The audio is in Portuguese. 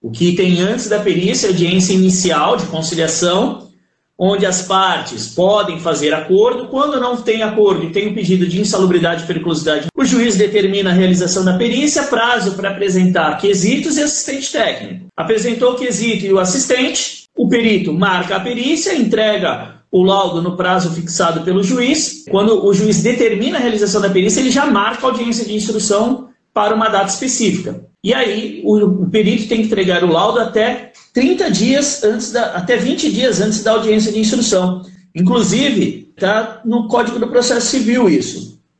O que tem antes da perícia, audiência inicial de conciliação, onde as partes podem fazer acordo. Quando não tem acordo e tem um pedido de insalubridade e periculosidade, o juiz determina a realização da perícia, prazo para apresentar quesitos e assistente técnico. Apresentou o quesito e o assistente, o perito marca a perícia, entrega o laudo no prazo fixado pelo juiz. Quando o juiz determina a realização da perícia, ele já marca a audiência de instrução para uma data específica. E aí o, o perito tem que entregar o laudo até 30 dias antes da, até 20 dias antes da audiência de instrução. Inclusive, está no Código do Processo Civil isso.